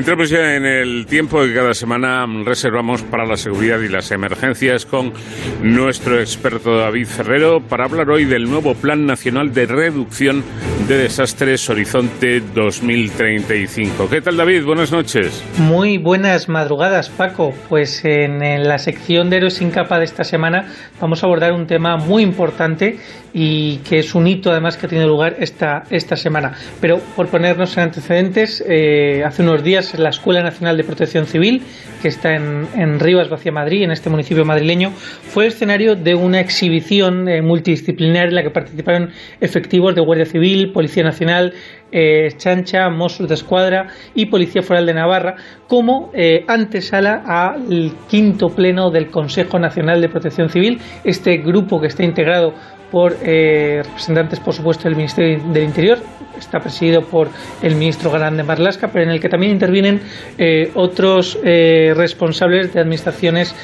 Entramos ya en el tiempo que cada semana reservamos para la seguridad y las emergencias con nuestro experto David Ferrero para hablar hoy del nuevo Plan Nacional de Reducción de Desastres Horizonte 2035. ¿Qué tal David? Buenas noches. Muy buenas madrugadas Paco. Pues en, la sección de Héroes sin capa de esta semana vamos a abordar un tema muy importante y que es un hito además que ha tenido lugar esta, esta semana. Pero por ponernos en antecedentes, eh, hace unos días la Escuela Nacional de Protección Civil, que está en, en Rivas, Vacía Madrid, en este municipio madrileño, fue escenario de una exhibición eh, multidisciplinar en la que participaron efectivos de Guardia Civil, Policía Nacional, eh, Chancha, Mossos de Escuadra y Policía Foral de Navarra como eh, antesala al quinto pleno del Consejo Nacional de Protección Civil, este grupo que está integrado por eh, representantes, por supuesto, del Ministerio del Interior, está presidido por el ministro Galán de Marlasca, pero en el que también intervienen eh, otros eh, responsables de administraciones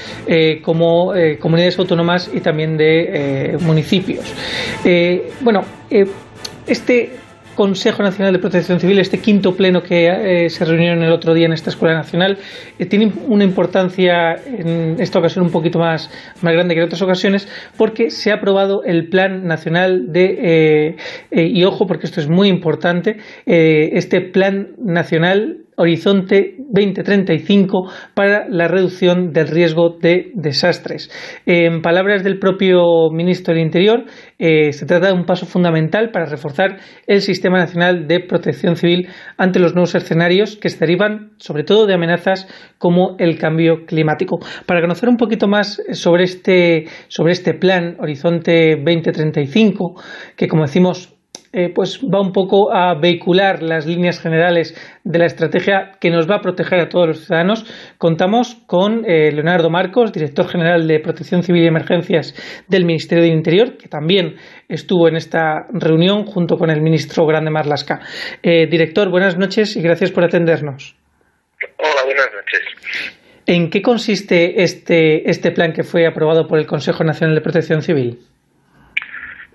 como comunidades autónomas y también de municipios. bueno, este Consejo Nacional de Protección Civil, este quinto pleno que eh, se reunió el otro día en esta Escuela Nacional, eh, tiene una importancia en esta ocasión un poquito más, más grande que en otras ocasiones, porque se ha aprobado el Plan Nacional de, eh, y ojo, porque esto es muy importante, este Plan Nacional Horizonte 2035 para la reducción del riesgo de desastres. En palabras del propio ministro del Interior, eh, se trata de un paso fundamental para reforzar el Sistema Nacional de Protección Civil ante los nuevos escenarios que se derivan sobre todo de amenazas como el cambio climático. Para conocer un poquito más sobre este, sobre este plan Horizonte 2035, que como decimos eh, pues va un poco a vehicular las líneas generales de la estrategia que nos va a proteger a todos los ciudadanos. Contamos con eh, Leonardo Marcos, director general de Protección Civil y Emergencias del Ministerio del Interior, que también estuvo en esta reunión junto con el ministro Grande Marlasca. Eh, director, buenas noches y gracias por atendernos. Hola, buenas noches. ¿En qué consiste este, este plan que fue aprobado por el Consejo Nacional de Protección Civil?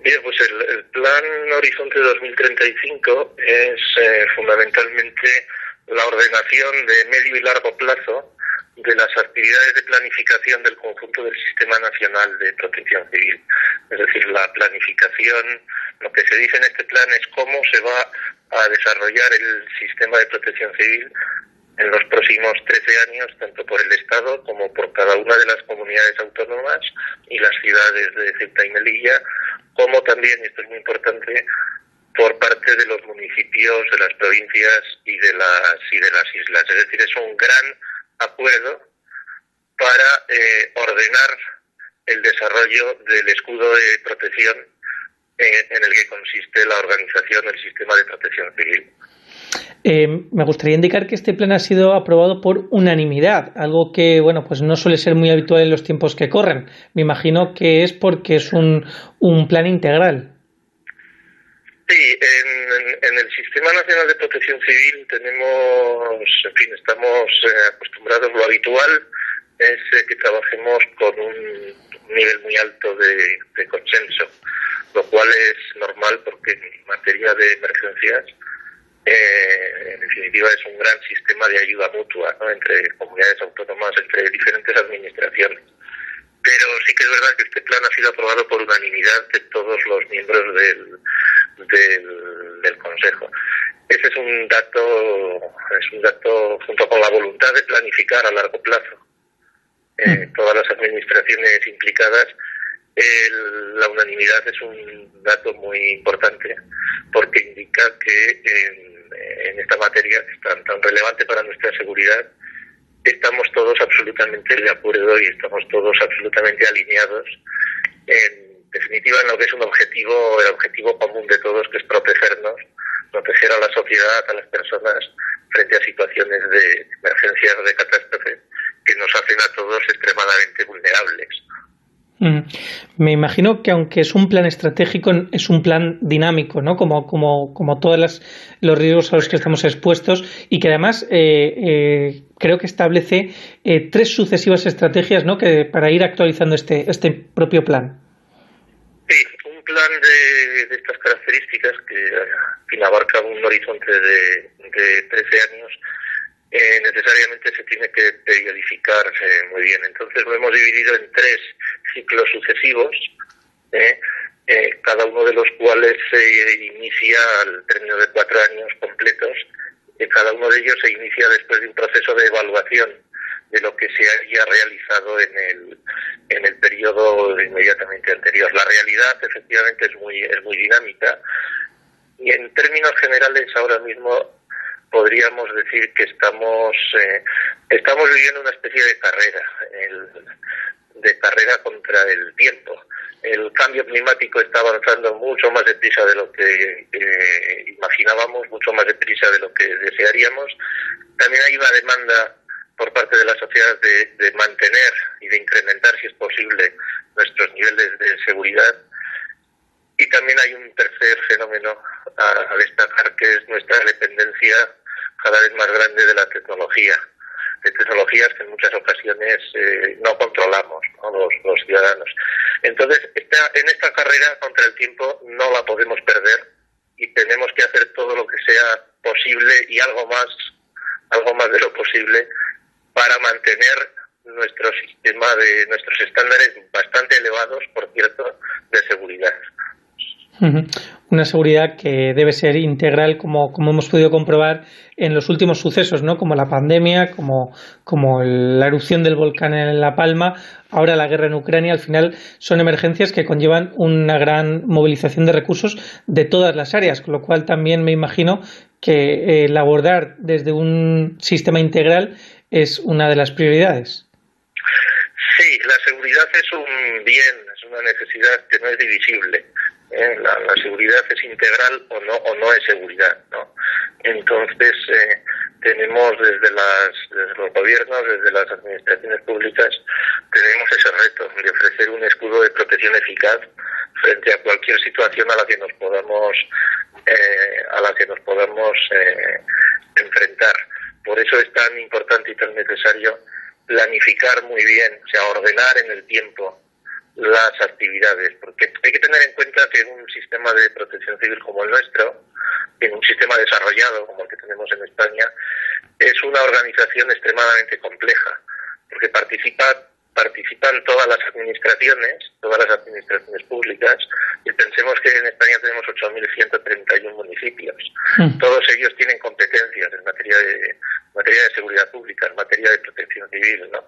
Bien, pues el, plan Horizonte 2035 es eh, fundamentalmente la ordenación de medio y largo plazo de las actividades de planificación del conjunto del Sistema Nacional de Protección Civil. Es decir, la planificación, lo que se dice en este plan es cómo se va a desarrollar el sistema de protección civil en los próximos 13 años, tanto por el Estado como por cada una de las comunidades autónomas y las ciudades de Ceuta y Melilla, como también, esto es muy importante, por parte de los municipios, de las provincias y de las, y de las islas. Es decir, es un gran acuerdo para eh, ordenar el desarrollo del escudo de protección en el que consiste la organización del sistema de protección civil. Eh, me gustaría indicar que este plan ha sido aprobado por unanimidad, algo que bueno pues no suele ser muy habitual en los tiempos que corren. Me imagino que es porque es un, un plan integral. Sí, en, el Sistema Nacional de Protección Civil tenemos, en fin, estamos eh, acostumbrados, lo habitual es eh, que trabajemos con un nivel muy alto de, de consenso, lo cual es normal porque en materia de emergencias eh, definitiva es un gran sistema de ayuda mutua entre comunidades autónomas, entre diferentes administraciones. Pero sí que es verdad que este plan ha sido aprobado por unanimidad de todos los miembros del, del, Consejo. Ese es un dato, es un dato junto con la voluntad de planificar a largo plazo. Eh, mm. todas las administraciones implicadas la unanimidad es un dato muy importante porque indica que en, esta materia tan, tan relevante para nuestra seguridad estamos todos absolutamente de acuerdo y estamos todos absolutamente alineados en definitiva en lo que es un objetivo, el objetivo común de todos que es protegernos, proteger a la sociedad, a las personas frente a situaciones de emergencias de catástrofe que nos hacen a todos extremadamente vulnerables. Me imagino que aunque es un plan estratégico, es un plan dinámico, ¿no? Como, como, como todos los riesgos a los que estamos expuestos y que además eh, eh, creo que establece eh, tres sucesivas estrategias, ¿no? Que para ir actualizando este, este propio plan. Sí, un plan de, estas características que, abarca un horizonte de, de 13 años eh, necesariamente se tiene que periodificar muy bien. Entonces lo hemos dividido en tres ciclos sucesivos, ¿eh? Eh, cada uno de los cuales se inicia al término de cuatro años completos, cada uno de ellos se inicia después de un proceso de evaluación de lo que se haya realizado en el, en el periodo inmediatamente anterior. La realidad efectivamente es muy, es muy dinámica y en términos generales ahora mismo podríamos decir que estamos, eh, estamos viviendo una especie de carrera, de carrera contra el tiempo. El cambio climático está avanzando mucho más deprisa de lo que eh, imaginábamos, mucho más deprisa de lo que desearíamos. También hay una demanda por parte de la sociedad de, mantener y de incrementar, si es posible, nuestros niveles de seguridad. Y también hay un tercer fenómeno a destacar, que es nuestra dependencia cada vez más grande de la tecnología, de tecnologías que en muchas ocasiones eh, no controlamos Los, ciudadanos. Entonces, en esta carrera contra el tiempo no la podemos perder y tenemos que hacer todo lo que sea posible y algo más, algo más de lo posible para mantener nuestro sistema de nuestros estándares bastante elevados, por cierto, de seguridad. Una seguridad que debe ser integral, como, como hemos podido comprobar en los últimos sucesos, ¿no? como la pandemia, como, como la erupción del volcán en La Palma, ahora la guerra en Ucrania. Al final son emergencias que conllevan una gran movilización de recursos de todas las áreas, con lo cual también me imagino que eh, el abordar desde un sistema integral es una de las prioridades. Sí, la seguridad es un bien, es una necesidad que no es divisible. ¿Eh? La, seguridad es integral o no o no es seguridad no entonces eh, tenemos desde las desde los gobiernos desde las administraciones públicas tenemos ese reto de ofrecer un escudo de protección eficaz frente a cualquier situación a la que nos podamos eh, a la que nos podamos enfrentar por eso es tan importante y tan necesario planificar muy bien o sea ordenar en el tiempo las actividades, porque hay que tener en cuenta que un sistema de protección civil como el nuestro, en un sistema desarrollado como el que tenemos en España, es una organización extremadamente compleja, porque participa, participan todas las administraciones, todas las administraciones públicas, y pensemos que en España tenemos 8.131 municipios. Hmm. Todos ellos tienen competencias en materia de, materia de seguridad pública, en materia de protección civil, ¿no?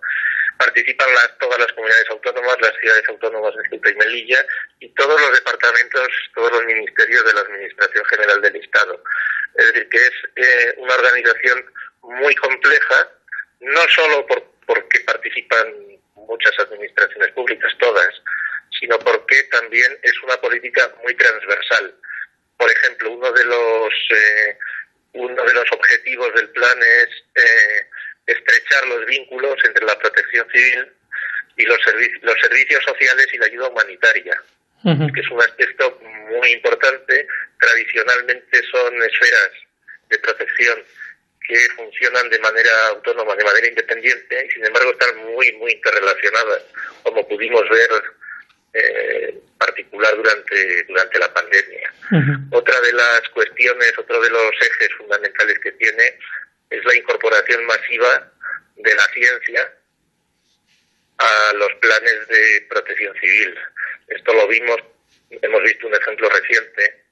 participan las, todas las comunidades autónomas, las ciudades autónomas de Ceuta y Melilla y todos los departamentos, todos los ministerios de la Administración General del Estado. Es decir, que es eh, una organización muy compleja, no solo por, porque participan muchas administraciones públicas, todas, sino porque también es una política muy transversal. Por ejemplo, uno de los eh, uno de los objetivos del plan es eh, estrechar los vínculos entre la protección civil y los, los servicios sociales y la ayuda humanitaria, que es un aspecto muy importante. Tradicionalmente son esferas de protección que funcionan de manera autónoma, de manera independiente, y sin embargo están muy, muy interrelacionadas, como pudimos ver eh, particular durante, durante la pandemia. Otra de las cuestiones, otro de los ejes fundamentales que tiene es la incorporación masiva de la ciencia a los planes de protección civil. Esto lo vimos, hemos visto un ejemplo reciente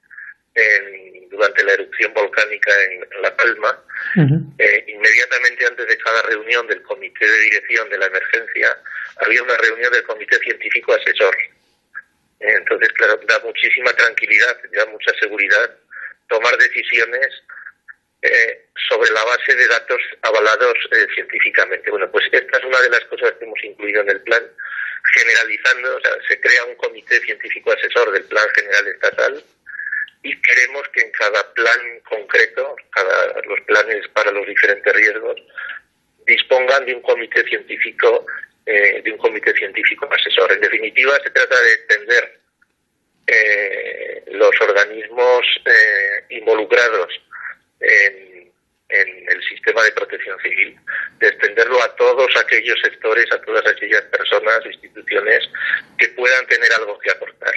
durante la erupción volcánica en, La Palma. Eh, inmediatamente antes de cada reunión del comité de dirección de la emergencia, había una reunión del comité científico asesor. entonces, claro, da muchísima tranquilidad, da mucha seguridad tomar decisiones eh, sobre la base de datos avalados eh, científicamente. Bueno, pues esta es una de las cosas que hemos incluido en el plan, generalizando, o sea, se crea un comité científico asesor del plan general estatal y queremos que en cada plan concreto, cada los planes para los diferentes riesgos, dispongan de un comité científico, eh, de un comité científico asesor. En definitiva, se trata de extender los organismos involucrados en, el sistema de protección civil, de extenderlo a todos aquellos sectores, a todas aquellas personas, instituciones que puedan tener algo que aportar.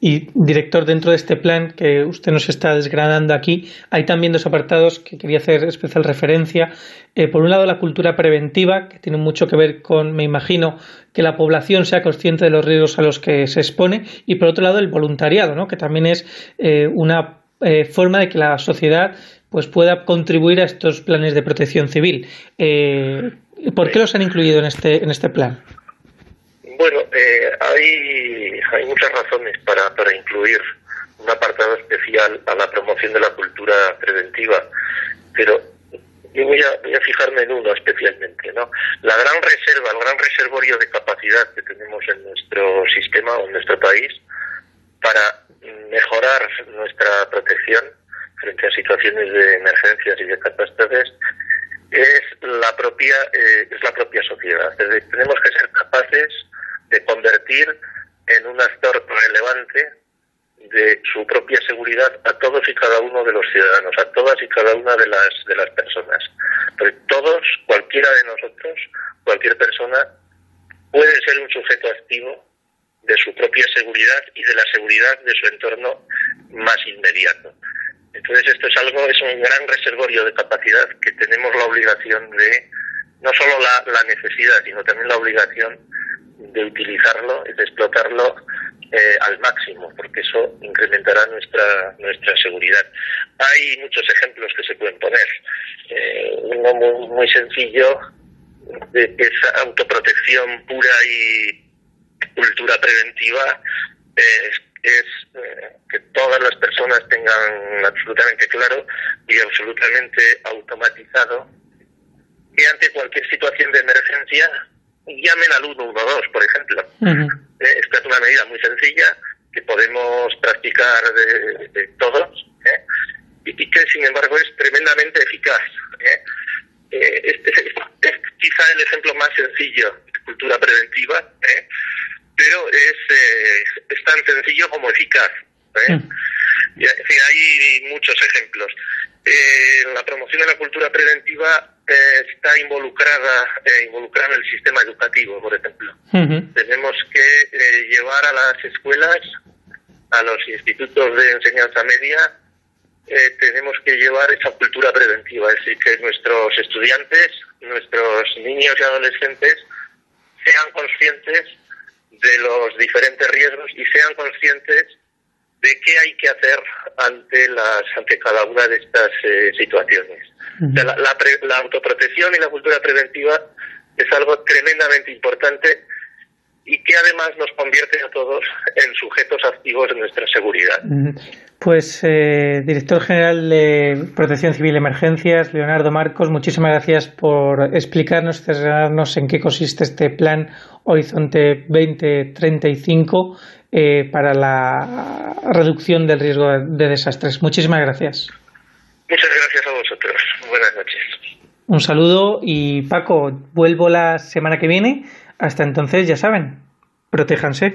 Y director, dentro de este plan que usted nos está desgranando aquí, hay también dos apartados que quería hacer especial referencia. Eh, por un lado, la cultura preventiva, que tiene mucho que ver con, me imagino, que la población sea consciente de los riesgos a los que se expone. Y por otro lado, el voluntariado, ¿no? que también es eh, una eh, forma de que la sociedad pues, pueda contribuir a estos planes de protección civil. ¿Por qué los han incluido en este, en este plan? Bueno, eh, hay, hay muchas razones para, para incluir un apartado especial a la promoción de la cultura preventiva, pero yo voy a, voy a fijarme en uno especialmente, ¿no? La gran reserva, el gran reservorio de capacidad que tenemos en nuestro sistema o en nuestro país para mejorar nuestra protección frente a situaciones de emergencias y de catástrofes es la propia eh, es la propia sociedad. tenemos que ser capaces de convertir en un actor relevante de su propia seguridad a todos y cada uno de los ciudadanos, a todas y cada una de las de las personas. Porque todos, cualquiera de nosotros, cualquier persona puede ser un sujeto activo de su propia seguridad y de la seguridad de su entorno más inmediato. Entonces esto es algo, es un gran reservorio de capacidad que tenemos la obligación de, no solo la, la necesidad, sino también la obligación de utilizarlo y de explotarlo eh, al máximo, porque eso incrementará nuestra nuestra seguridad. Hay muchos ejemplos que se pueden poner. Eh, uno muy, sencillo de esa autoprotección pura y cultura preventiva es, es eh, que todas las personas tengan absolutamente claro y absolutamente automatizado que ante cualquier situación de emergencia llamen al 112, por ejemplo. Eh, esta es una medida muy sencilla que podemos practicar de, todos ¿eh? y, que, sin embargo, es tremendamente eficaz. ¿eh? Es, quizá el ejemplo más sencillo de cultura preventiva, pero es, es tan sencillo como eficaz. Y, hay muchos ejemplos. la promoción de la cultura preventiva eh, está involucrada eh, involucrada en el sistema educativo, por ejemplo. Tenemos que eh, llevar a las escuelas, a los institutos de enseñanza media, tenemos que llevar esa cultura preventiva, es decir, que nuestros estudiantes, nuestros niños y adolescentes sean conscientes de los diferentes riesgos y sean conscientes de qué hay que hacer ante las ante cada una de estas situaciones. La, autoprotección y la cultura preventiva es algo tremendamente importante y que además nos convierte a todos en sujetos activos de nuestra seguridad. Pues, eh, director general de Protección Civil y Emergencias, Leonardo Marcos, muchísimas gracias por explicarnos, cerrarnos en qué consiste este plan Horizonte 2035 eh, para la reducción del riesgo de desastres. Muchísimas gracias. Muchas gracias a vosotros. Buenas noches. Un saludo y Paco, vuelvo la semana que viene. Hasta entonces, ya saben, protéjanse.